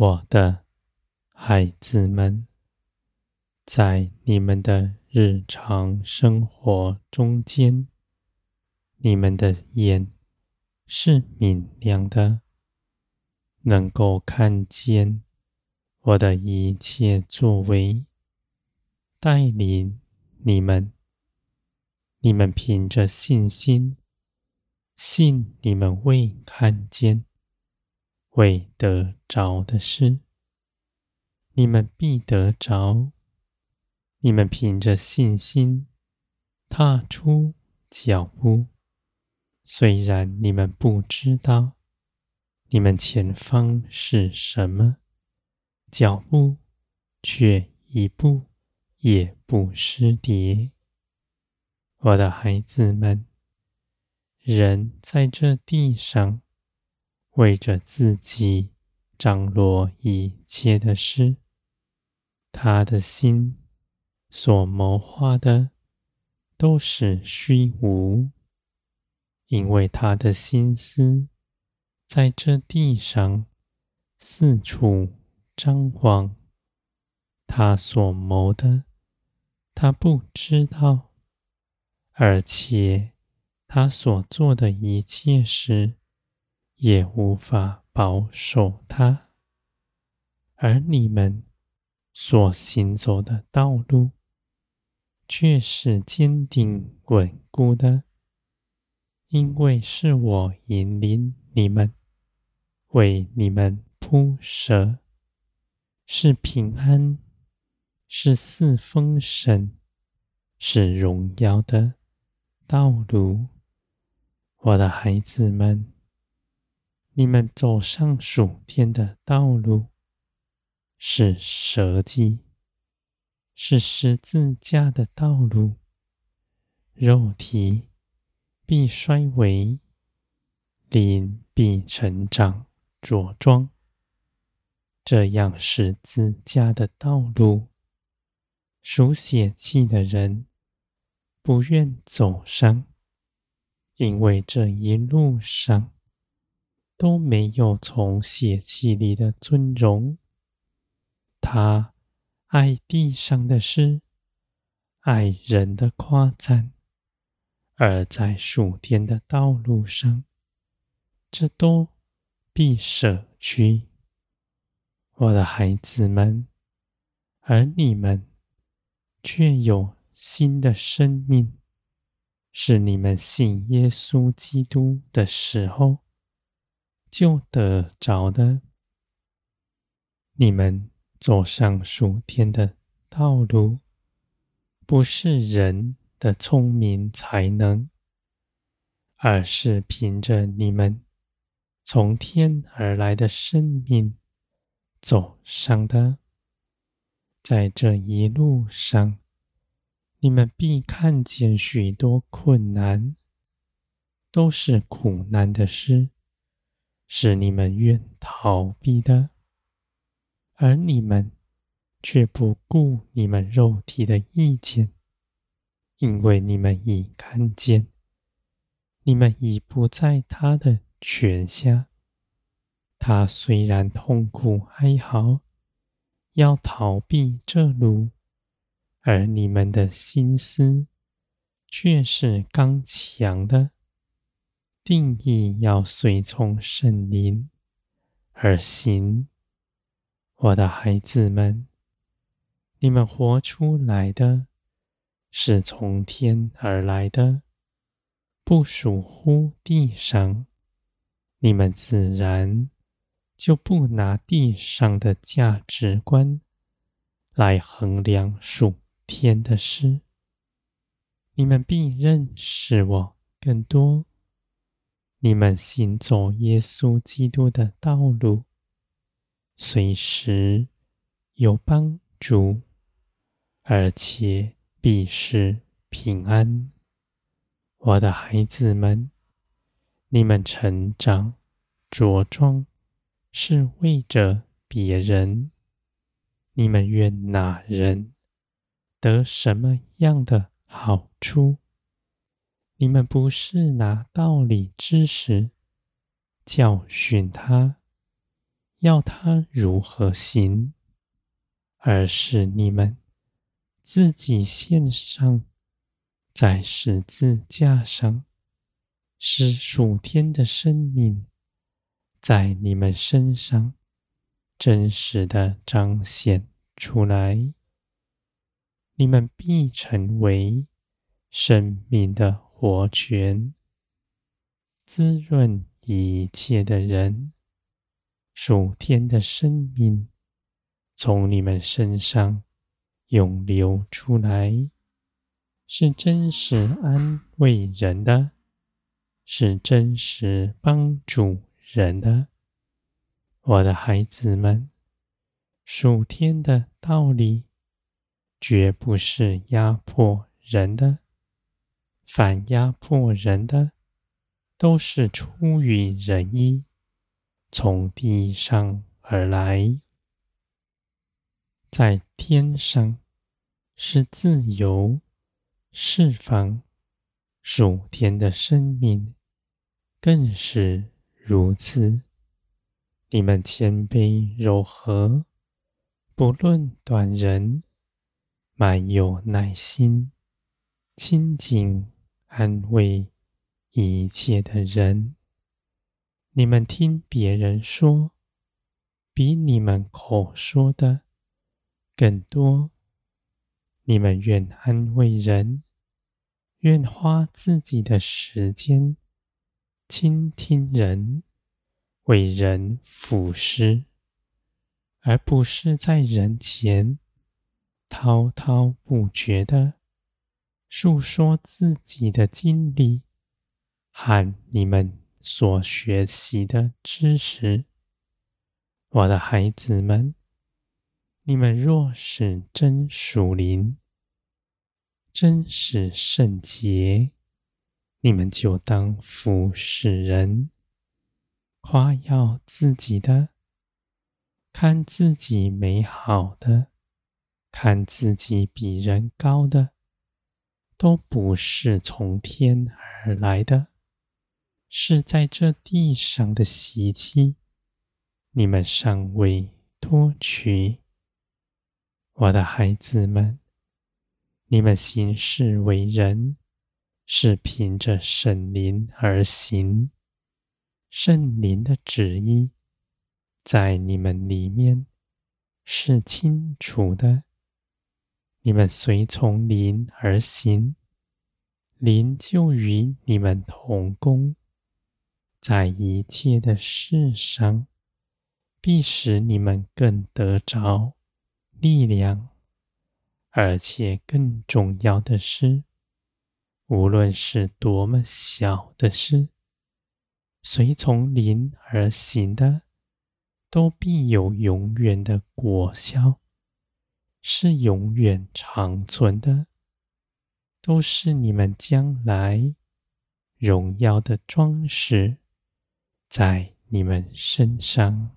我的孩子们，在你们的日常生活中间，你们的眼是明亮的，能够看见我的一切作为，带领你们。你们凭着信心，信你们未看见、未得着的事，你们必得着。你们凭着信心踏出脚步，虽然你们不知道你们前方是什么，脚步却一步也不失跌。我的孩子们，人在这地上为着自己张罗一切的事，他的心所谋划的都是虚无，因为他的心思在这地上四处张望，他所谋的，他不知道。而且，他所做的一切事，也无法保守他；而你们所行走的道路，却是坚定稳固的，因为是我引领你们，为你们铺设，是平安，是四风神，是荣耀的。道路，我的孩子们，你们走上属天的道路，是舍己，是十字架的道路。肉体必衰微，灵必成长茁壮。这样十字架的道路，属血气的人。不愿走上，因为这一路上都没有从血气里的尊荣。他爱地上的事，爱人的夸赞，而在属天的道路上，这都必舍去。我的孩子们，而你们却有。新的生命是你们信耶稣基督的时候就得着的。你们走上属天的道路，不是人的聪明才能，而是凭着你们从天而来的生命走上的。在这一路上。你们必看见许多困难，都是苦难的事，是你们愿逃避的，而你们却不顾你们肉体的意见，因为你们已看见，你们已不在他的权下。他虽然痛苦哀嚎，要逃避这路。而你们的心思却是刚强的，定义要随从圣灵而行。我的孩子们，你们活出来的是从天而来的，不属乎地上。你们自然就不拿地上的价值观来衡量属天的事，你们必认识我更多。你们行走耶稣基督的道路，随时有帮助，而且必是平安。我的孩子们，你们成长着装，是为着别人。你们愿哪人得什么样的好处？你们不是拿道理知识教训他，要他如何行，而是你们自己献上，在十字架上，使属天的生命在你们身上真实的彰显出来，你们必成为生命的活泉，滋润一切的人。属天的生命从你们身上涌流出来，是真实安慰人的，是真实帮助人的。我的孩子们，属天的道理绝不是压迫人的，反压迫人的都是出于仁义。从地上而来，在天上是自由释放，属天的生命更是如此。你们谦卑柔和，不论短人，满有耐心，亲近安慰一切的人。你们听别人说，比你们口说的更多。你们愿安慰人，愿花自己的时间倾听人，为人付施，而不是在人前滔滔不绝的述说自己的经历和你们。所学习的知识，我的孩子们，你们若是真属灵，真是圣洁，你们就当服侍人，夸耀自己的，看自己美好的，看自己比人高的，都不是从天而来的。是在这地上的习气，你们尚未脱去。我的孩子们，你们行事为人，是凭着圣灵而行。圣灵的旨意在你们里面是清楚的。你们随从灵而行，灵就与你们同工。在一切的事上，必使你们更得着力量，而且更重要的是，无论是多么小的事，随从灵而行的，都必有永远的果效，是永远长存的，都是你们将来荣耀的装饰。在你们身上。